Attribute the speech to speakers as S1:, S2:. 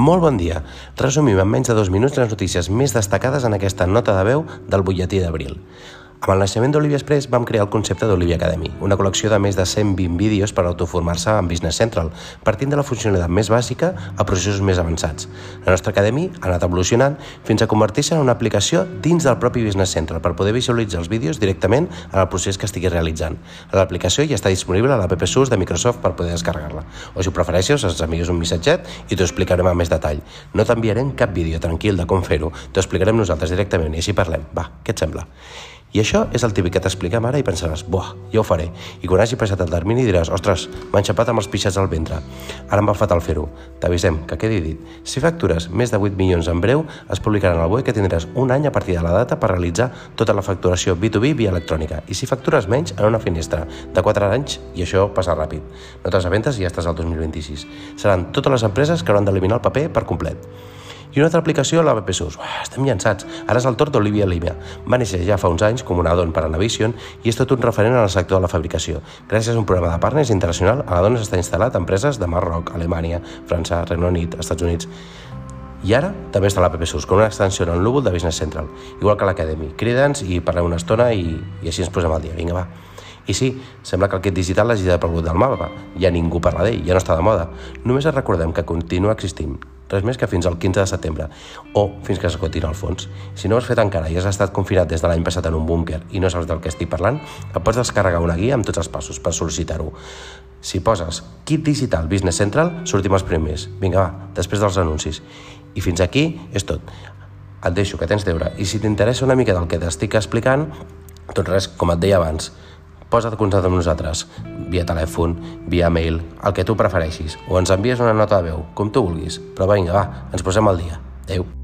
S1: Molt bon dia. Resumim en menys de dos minuts les notícies més destacades en aquesta nota de veu del butlletí d'abril. Amb el naixement d'Olivia Express vam crear el concepte d'Olivia Academy, una col·lecció de més de 120 vídeos per autoformar-se en Business Central, partint de la funcionalitat més bàsica a processos més avançats. La nostra Academy ha anat evolucionant fins a convertir-se en una aplicació dins del propi Business Central per poder visualitzar els vídeos directament en el procés que estigui realitzant. L'aplicació ja està disponible a l'app SUS de Microsoft per poder descarregar-la. O si ho prefereixes, ens envies un missatget i t'ho explicarem amb més detall. No t'enviarem cap vídeo tranquil de com fer-ho, t'ho explicarem nosaltres directament i així parlem. Va, què et sembla? I això és el típic que t'expliquem ara i pensaràs, buah, ja ho faré. I quan hagi passat el termini diràs, ostres, m'ha enxapat amb els pixats al ventre. Ara em va fatal fer-ho. T'avisem, que quedi dit. Si factures més de 8 milions en breu, es publicaran al BOE que tindràs un any a partir de la data per realitzar tota la facturació B2B via electrònica. I si factures menys, en una finestra de 4 anys, i això passa ràpid. A ventes i ja estàs al 2026. Seran totes les empreses que hauran d'eliminar el paper per complet. I una altra aplicació, la BPSUS. Uah, estem llançats. Ara és el torn d'Olivia Lima. Va néixer ja fa uns anys com una don per a Navision i és tot un referent en el sector de la fabricació. Gràcies a un programa de partners internacional, a la dona està instal·lat a empreses de Marroc, Alemanya, França, Regne Unit, Estats Units. I ara també està la PPSUS, com una extensió en el de Business Central, igual que l'Academy. Crida'ns i parlem una estona i, i així ens posem al dia. Vinga, va. I sí, sembla que kit digital l'hagi de perdut del mapa. Ja ningú parla d'ell, ja no està de moda. Només recordem que continua existint res més que fins al 15 de setembre, o fins que s'esgotin al fons. Si no ho has fet encara i has estat confinat des de l'any passat en un búnquer i no saps del que estic parlant, et pots descarregar una guia amb tots els passos per sol·licitar-ho. Si poses Kit Digital Business Central, sortim els primers. Vinga, va, després dels anuncis. I fins aquí és tot. Et deixo que tens deure. I si t'interessa una mica del que t'estic explicant, tot res, com et deia abans, posa't en contacte amb nosaltres, via telèfon, via mail, el que tu prefereixis, o ens envies una nota de veu, com tu vulguis. Però vinga, va, ens posem al dia. Adéu.